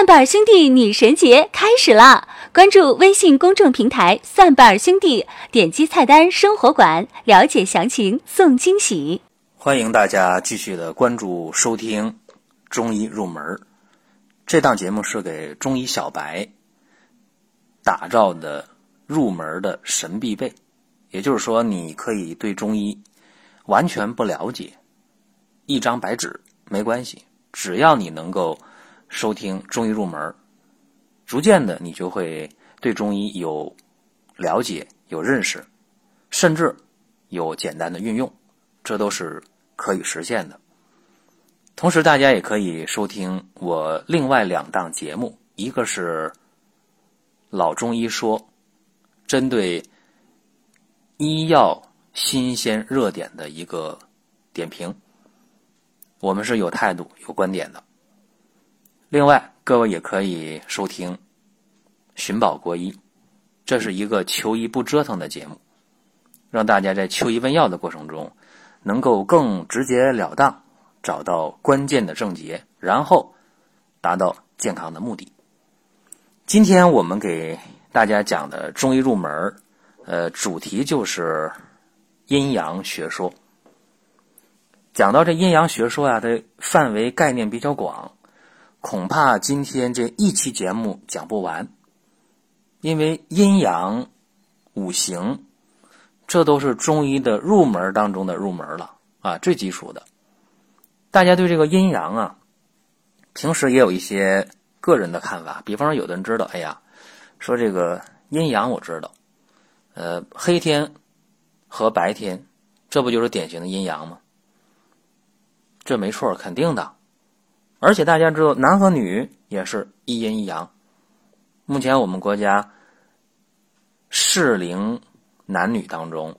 蒜瓣兄弟女神节开始啦！关注微信公众平台“蒜瓣兄弟”，点击菜单“生活馆”了解详情，送惊喜。欢迎大家继续的关注收听《中医入门》这档节目，是给中医小白打造的入门的神必备。也就是说，你可以对中医完全不了解，一张白纸没关系，只要你能够。收听中医入门，逐渐的你就会对中医有了解、有认识，甚至有简单的运用，这都是可以实现的。同时，大家也可以收听我另外两档节目，一个是《老中医说》，针对医药新鲜热点的一个点评，我们是有态度、有观点的。另外，各位也可以收听《寻宝国医》，这是一个求医不折腾的节目，让大家在求医问药的过程中，能够更直截了当找到关键的症结，然后达到健康的目的。今天我们给大家讲的中医入门，呃，主题就是阴阳学说。讲到这阴阳学说呀，它范围概念比较广。恐怕今天这一期节目讲不完，因为阴阳、五行，这都是中医的入门当中的入门了啊，最基础的。大家对这个阴阳啊，平时也有一些个人的看法。比方说，有的人知道，哎呀，说这个阴阳我知道，呃，黑天和白天，这不就是典型的阴阳吗？这没错，肯定的。而且大家知道，男和女也是一阴一阳。目前我们国家适龄男女当中，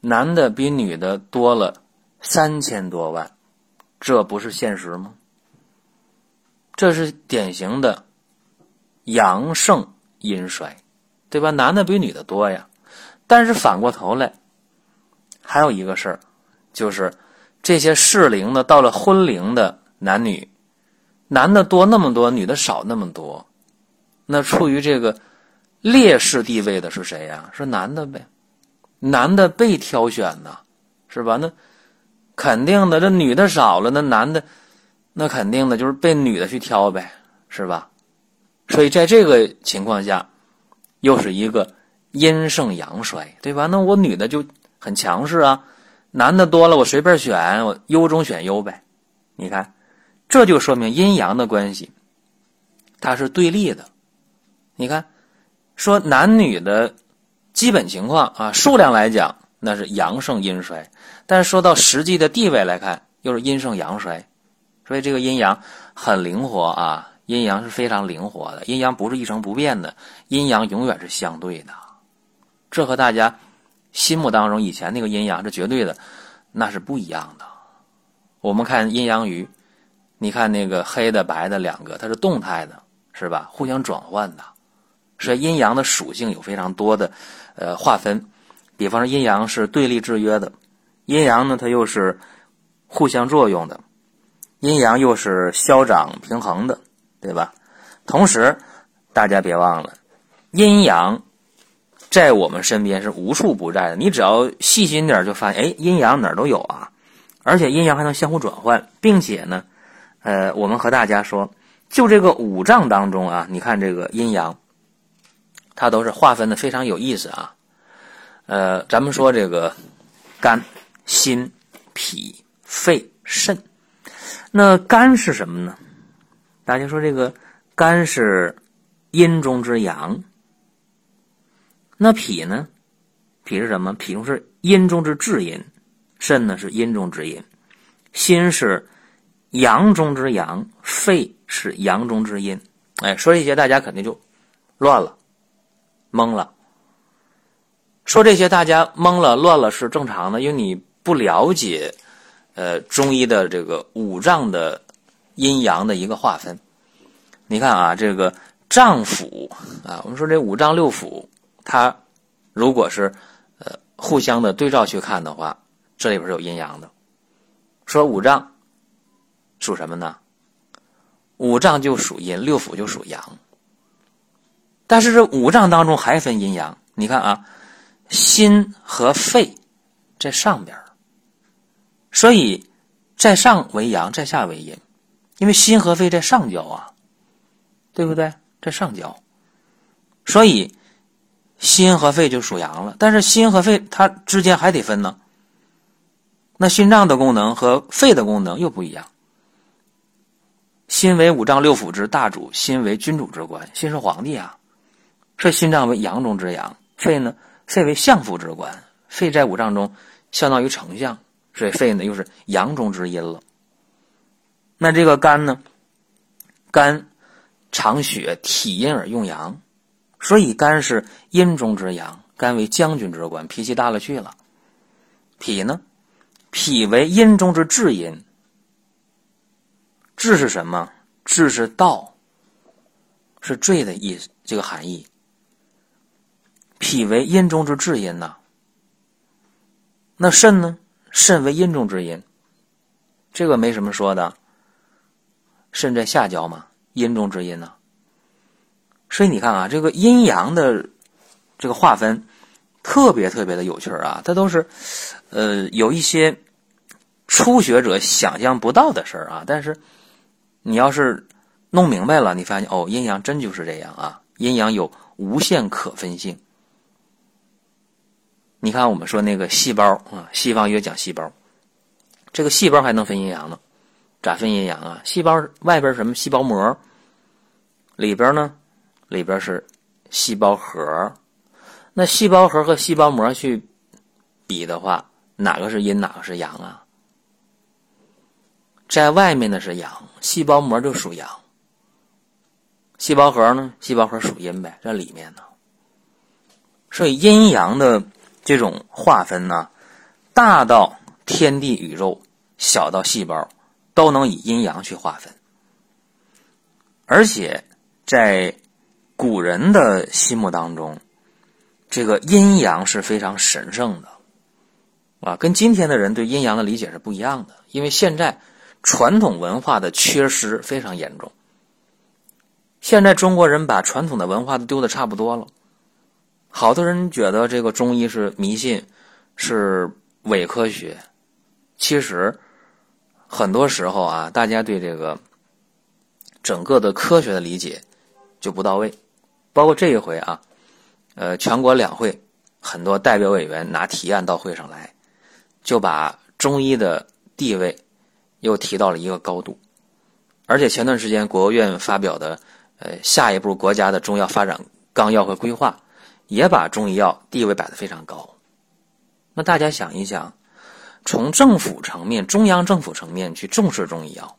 男的比女的多了三千多万，这不是现实吗？这是典型的阳盛阴衰，对吧？男的比女的多呀。但是反过头来，还有一个事儿，就是这些适龄的到了婚龄的。男女，男的多那么多，女的少那么多，那处于这个劣势地位的是谁呀？是男的呗，男的被挑选呐，是吧？那肯定的，这女的少了，那男的那肯定的就是被女的去挑呗，是吧？所以在这个情况下，又是一个阴盛阳衰，对吧？那我女的就很强势啊，男的多了，我随便选，我优中选优呗，你看。这就说明阴阳的关系，它是对立的。你看，说男女的基本情况啊，数量来讲那是阳盛阴衰，但是说到实际的地位来看，又是阴盛阳衰。所以这个阴阳很灵活啊，阴阳是非常灵活的，阴阳不是一成不变的，阴阳永远是相对的。这和大家心目当中以前那个阴阳是绝对的，那是不一样的。我们看阴阳鱼。你看那个黑的白的两个，它是动态的，是吧？互相转换的，所以阴阳的属性有非常多的呃划分。比方说阴阳是对立制约的，阴阳呢它又是互相作用的，阴阳又是消长平衡的，对吧？同时大家别忘了，阴阳在我们身边是无处不在的。你只要细心点就发现，哎，阴阳哪儿都有啊！而且阴阳还能相互转换，并且呢。呃，我们和大家说，就这个五脏当中啊，你看这个阴阳，它都是划分的非常有意思啊。呃，咱们说这个肝、心、脾、肺、肾，那肝是什么呢？大家说这个肝是阴中之阳，那脾呢？脾是什么？脾是阴中之至阴，肾呢是阴中之阴，心是。阳中之阳，肺是阳中之阴。哎，说这些大家肯定就乱了、懵了。说这些大家懵了、乱了是正常的，因为你不了解呃中医的这个五脏的阴阳的一个划分。你看啊，这个脏腑啊，我们说这五脏六腑，它如果是呃互相的对照去看的话，这里边有阴阳的。说五脏。属什么呢？五脏就属阴，六腑就属阳。但是这五脏当中还分阴阳，你看啊，心和肺在上边所以在上为阳，在下为阴，因为心和肺在上焦啊，对不对？在上焦，所以心和肺就属阳了。但是心和肺它之间还得分呢。那心脏的功能和肺的功能又不一样。心为五脏六腑之大主，心为君主之官，心是皇帝啊。所以心脏为阳中之阳，肺呢，肺为相府之官，肺在五脏中相当于丞相，所以肺呢又是阳中之阴了。那这个肝呢，肝藏血，体阴而用阳，所以肝是阴中之阳，肝为将军之官，脾气大了去了。脾呢？脾为阴中之至阴，至是什么？至是道，是坠的意思，这个含义。脾为阴中之至阴呐。那肾呢？肾为阴中之阴，这个没什么说的。肾在下焦嘛，阴中之阴呐。所以你看啊，这个阴阳的这个划分。特别特别的有趣啊！它都是，呃，有一些初学者想象不到的事儿啊。但是你要是弄明白了，你发现哦，阴阳真就是这样啊！阴阳有无限可分性。你看，我们说那个细胞啊，西方也讲细胞，这个细胞还能分阴阳呢？咋分阴阳啊？细胞外边什么细胞膜，里边呢？里边是细胞核。那细胞核和细胞膜去比的话，哪个是阴，哪个是阳啊？在外面的是阳，细胞膜就属阳。细胞核呢？细胞核属阴呗，在里面呢。所以阴阳的这种划分呢，大到天地宇宙，小到细胞，都能以阴阳去划分。而且在古人的心目当中。这个阴阳是非常神圣的，啊，跟今天的人对阴阳的理解是不一样的。因为现在传统文化的缺失非常严重，现在中国人把传统的文化都丢的差不多了。好多人觉得这个中医是迷信，是伪科学。其实很多时候啊，大家对这个整个的科学的理解就不到位，包括这一回啊。呃，全国两会很多代表委员拿提案到会上来，就把中医的地位又提到了一个高度。而且前段时间国务院发表的呃下一步国家的中药发展纲要和规划，也把中医药地位摆得非常高。那大家想一想，从政府层面、中央政府层面去重视中医药，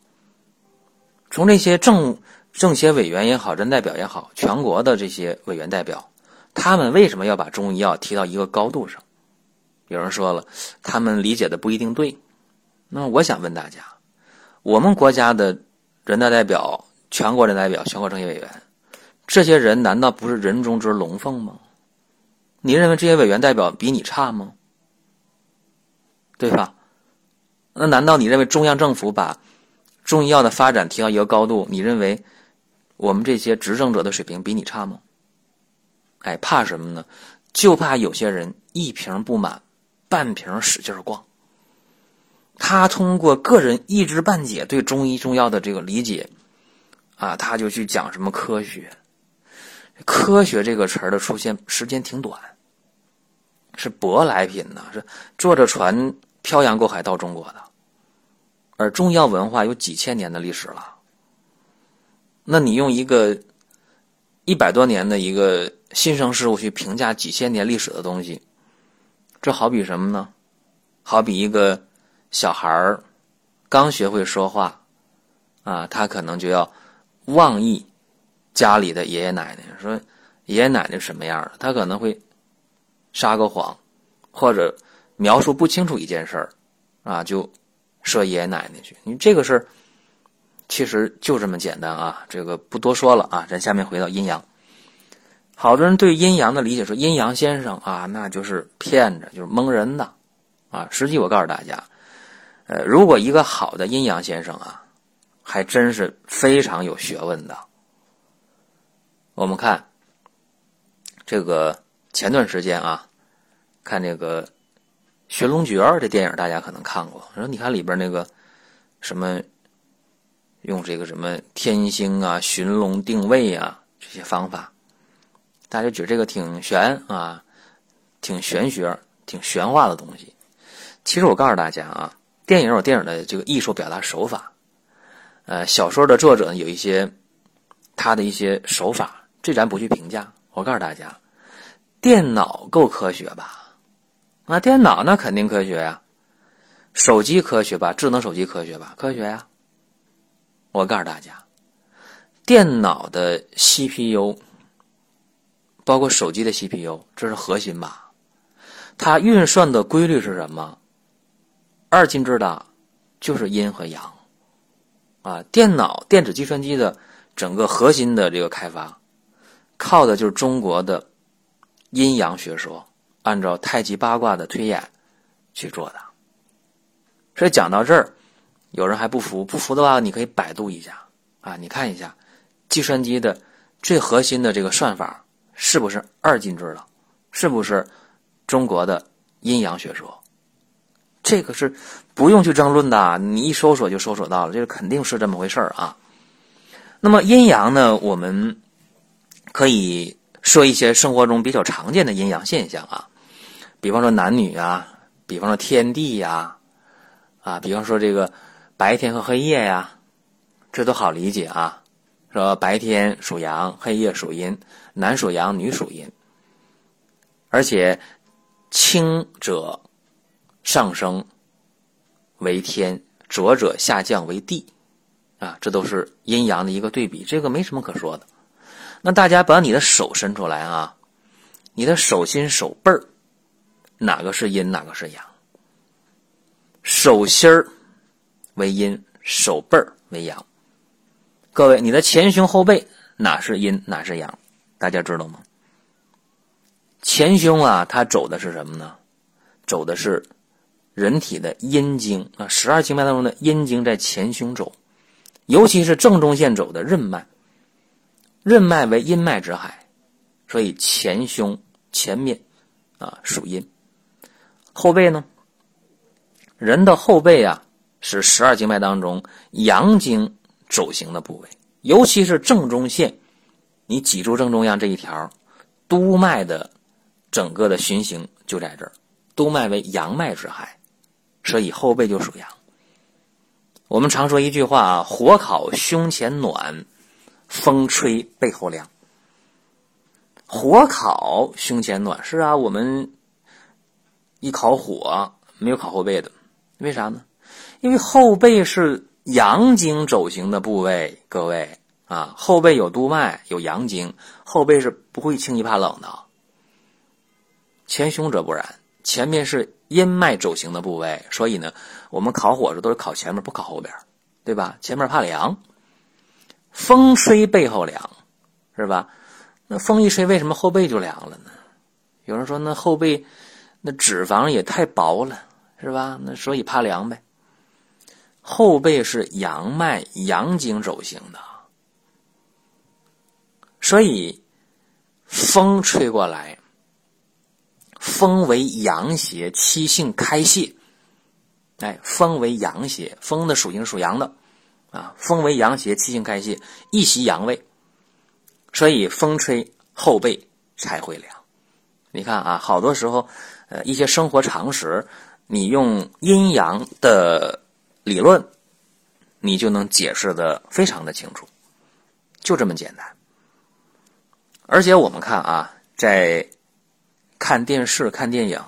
从这些政政协委员也好、人代表也好、全国的这些委员代表。他们为什么要把中医药提到一个高度上？有人说了，他们理解的不一定对。那我想问大家：我们国家的人大代表、全国人代表、全国政协委员，这些人难道不是人中之龙凤吗？你认为这些委员代表比你差吗？对吧？那难道你认为中央政府把中医药的发展提到一个高度？你认为我们这些执政者的水平比你差吗？哎，怕什么呢？就怕有些人一瓶不满，半瓶使劲逛。他通过个人一知半解对中医中药的这个理解，啊，他就去讲什么科学。科学这个词的出现时间挺短，是舶来品呢，是坐着船漂洋过海到中国的。而中药文化有几千年的历史了，那你用一个一百多年的一个。新生事物去评价几千年历史的东西，这好比什么呢？好比一个小孩儿刚学会说话，啊，他可能就要妄议家里的爷爷奶奶，说爷爷奶奶什么样的，他可能会撒个谎，或者描述不清楚一件事儿，啊，就说爷爷奶奶去。你这个事儿其实就这么简单啊，这个不多说了啊，咱下面回到阴阳。好多人对阴阳的理解说阴阳先生啊，那就是骗着，就是蒙人的，啊，实际我告诉大家，呃，如果一个好的阴阳先生啊，还真是非常有学问的。我们看这个前段时间啊，看这个《寻龙诀》这电影，大家可能看过。说你看里边那个什么，用这个什么天星啊、寻龙定位啊这些方法，大家觉得这个挺玄啊，挺玄学、挺玄化的东西。其实我告诉大家啊，电影有电影的这个艺术表达手法，呃，小说的作者有一些他的一些手法。这咱不去评价，我告诉大家，电脑够科学吧？啊，电脑那肯定科学呀，手机科学吧？智能手机科学吧？科学呀！我告诉大家，电脑的 CPU，包括手机的 CPU，这是核心吧？它运算的规律是什么？二进制的，就是阴和阳。啊，电脑、电子计算机的整个核心的这个开发。靠的就是中国的阴阳学说，按照太极八卦的推演去做的。所以讲到这儿，有人还不服，不服的话，你可以百度一下啊，你看一下计算机的最核心的这个算法是不是二进制的，是不是中国的阴阳学说？这个是不用去争论的，你一搜索就搜索到了，这个肯定是这么回事啊。那么阴阳呢，我们。可以说一些生活中比较常见的阴阳现象啊，比方说男女啊，比方说天地呀，啊，比方说这个白天和黑夜呀，这都好理解啊。说白天属阳，黑夜属阴，男属阳，女属阴。而且轻者上升为天，浊者下降为地，啊，这都是阴阳的一个对比，这个没什么可说的。那大家把你的手伸出来啊，你的手心手背儿，哪个是阴，哪个是阳？手心儿为阴，手背儿为阳。各位，你的前胸后背哪是阴，哪是阳？大家知道吗？前胸啊，它走的是什么呢？走的是人体的阴经啊，十二经脉当中的阴经在前胸走，尤其是正中线走的任脉。任脉为阴脉之海，所以前胸前面啊属阴。后背呢？人的后背啊是十二经脉当中阳经走行的部位，尤其是正中线，你脊柱正中央这一条督脉的整个的循行就在这儿。督脉为阳脉之海，所以后背就属阳。我们常说一句话啊：火烤胸前暖。风吹背后凉，火烤胸前暖。是啊，我们一烤火没有烤后背的，为啥呢？因为后背是阳经走行的部位，各位啊，后背有督脉，有阳经，后背是不会轻易怕冷的。前胸者不然，前面是阴脉走行的部位，所以呢，我们烤火时都是烤前面，不烤后边，对吧？前面怕凉。风吹背后凉，是吧？那风一吹，为什么后背就凉了呢？有人说，那后背那脂肪也太薄了，是吧？那所以怕凉呗。后背是阳脉阳经走行的，所以风吹过来，风为阳邪，气性开泄。哎，风为阳邪，风的属性属阳的。啊，风为阳邪，气性开泄，一袭阳位，所以风吹后背才会凉。你看啊，好多时候，呃，一些生活常识，你用阴阳的理论，你就能解释的非常的清楚，就这么简单。而且我们看啊，在看电视、看电影，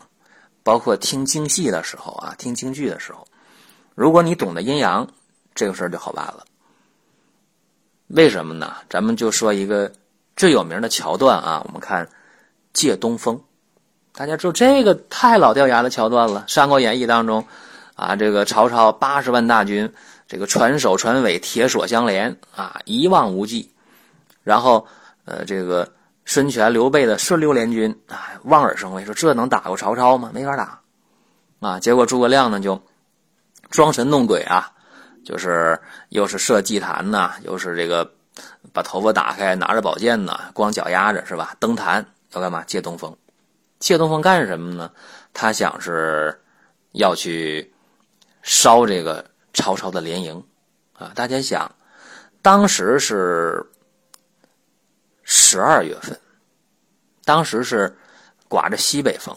包括听京戏的时候啊，听京剧的时候，如果你懂得阴阳。这个事儿就好办了，为什么呢？咱们就说一个最有名的桥段啊，我们看借东风，大家知道这个太老掉牙的桥段了，《三国演义》当中啊，这个曹操八十万大军，这个船首船尾铁索相连啊，一望无际，然后呃，这个孙权、刘备的顺溜联军啊，望而生畏，说这能打过曹操吗？没法打啊！结果诸葛亮呢就装神弄鬼啊。就是又是设祭坛呐，又是这个把头发打开，拿着宝剑呐，光脚丫子是吧？登坛要干嘛？借东风，借东风干什么呢？他想是要去烧这个曹操的连营啊！大家想，当时是十二月份，当时是刮着西北风，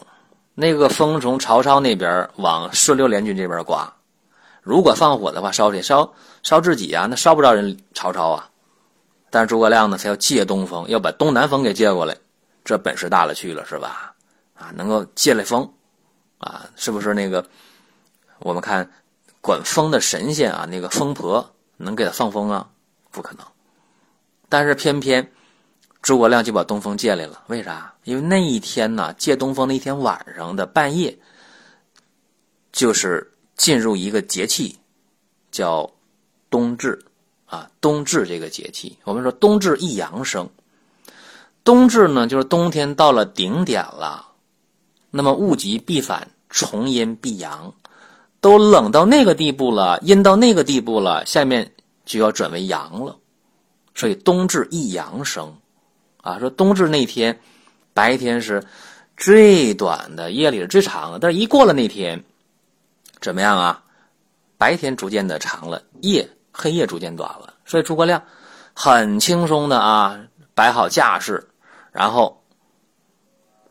那个风从曹操那边往顺流联军这边刮。如果放火的话，烧谁？烧烧自己啊！那烧不着人曹操啊！但是诸葛亮呢，他要借东风，要把东南风给借过来，这本事大了去了，是吧？啊，能够借来风，啊，是不是那个？我们看管风的神仙啊，那个风婆能给他放风啊？不可能。但是偏偏诸葛亮就把东风借来了，为啥？因为那一天呢，借东风那天晚上的半夜，就是。进入一个节气，叫冬至啊，冬至这个节气，我们说冬至一阳生。冬至呢，就是冬天到了顶点了，那么物极必反，重阴必阳，都冷到那个地步了，阴到那个地步了，下面就要转为阳了，所以冬至一阳生啊。说冬至那天，白天是最短的，夜里是最长的，但是一过了那天。怎么样啊？白天逐渐的长了，夜黑夜逐渐短了，所以诸葛亮很轻松的啊，摆好架势，然后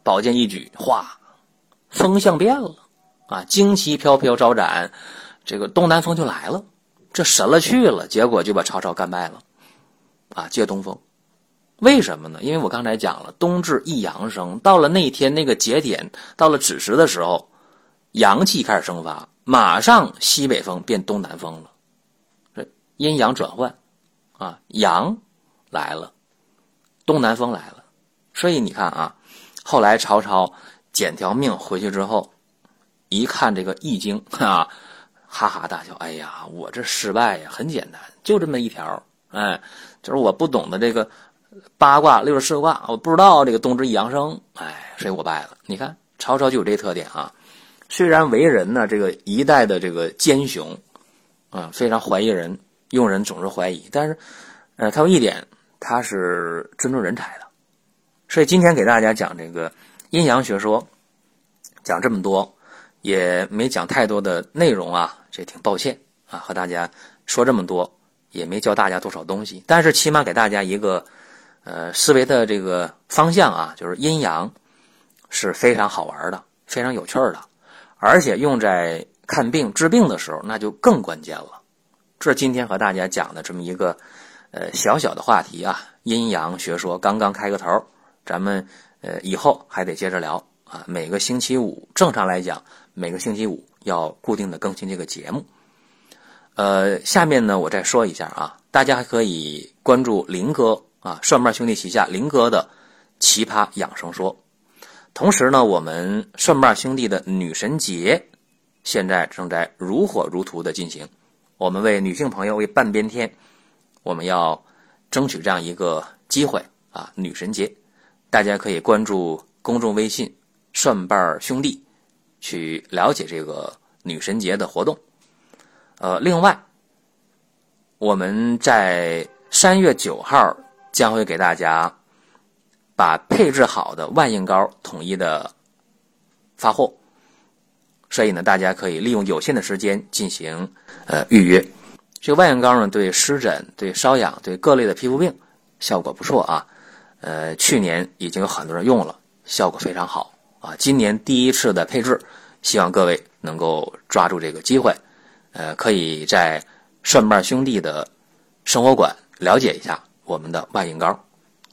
宝剑一举，哗，风向变了啊，旌旗飘飘招展，这个东南风就来了，这神了去了，结果就把曹操干败了啊，借东风，为什么呢？因为我刚才讲了，冬至一阳生，到了那天那个节点，到了子时的时候，阳气开始生发。马上西北风变东南风了，这阴阳转换，啊，阳来了，东南风来了，所以你看啊，后来曹操捡条命回去之后，一看这个易经啊，哈哈大笑，哎呀，我这失败呀，很简单，就这么一条，哎，就是我不懂得这个八卦六十四卦，我不知道这个冬至一阳生，哎，所以我败了。你看曹操就有这特点啊。虽然为人呢，这个一代的这个奸雄，啊，非常怀疑人，用人总是怀疑，但是，呃，他有一点，他是尊重人才的。所以今天给大家讲这个阴阳学说，讲这么多，也没讲太多的内容啊，这挺抱歉啊，和大家说这么多，也没教大家多少东西，但是起码给大家一个，呃，思维的这个方向啊，就是阴阳是非常好玩的，非常有趣的。而且用在看病治病的时候，那就更关键了。这今天和大家讲的这么一个呃小小的话题啊，阴阳学说刚刚开个头，咱们呃以后还得接着聊啊。每个星期五，正常来讲，每个星期五要固定的更新这个节目。呃，下面呢，我再说一下啊，大家还可以关注林哥啊，蒜瓣兄弟旗下林哥的奇葩养生说。同时呢，我们蒜瓣兄弟的女神节现在正在如火如荼的进行。我们为女性朋友为半边天，我们要争取这样一个机会啊！女神节，大家可以关注公众微信“蒜瓣兄弟”去了解这个女神节的活动。呃，另外，我们在三月九号将会给大家。把配置好的万应膏统一的发货，所以呢，大家可以利用有限的时间进行呃预约。这个万应膏呢，对湿疹、对瘙痒、对各类的皮肤病效果不错啊。呃，去年已经有很多人用了，效果非常好啊。今年第一次的配置，希望各位能够抓住这个机会，呃，可以在蒜瓣兄弟的生活馆了解一下我们的万应膏。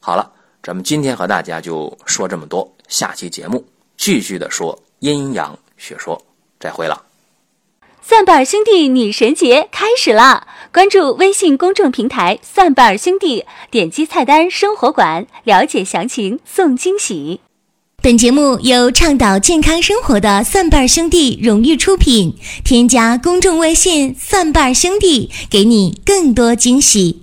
好了。咱们今天和大家就说这么多，下期节目继续的说阴阳学说，再会了。蒜瓣兄弟女神节开始啦！关注微信公众平台“蒜瓣兄弟”，点击菜单“生活馆”，了解详情送惊喜。本节目由倡导健康生活的蒜瓣兄弟荣誉出品，添加公众微信“蒜瓣兄弟”，给你更多惊喜。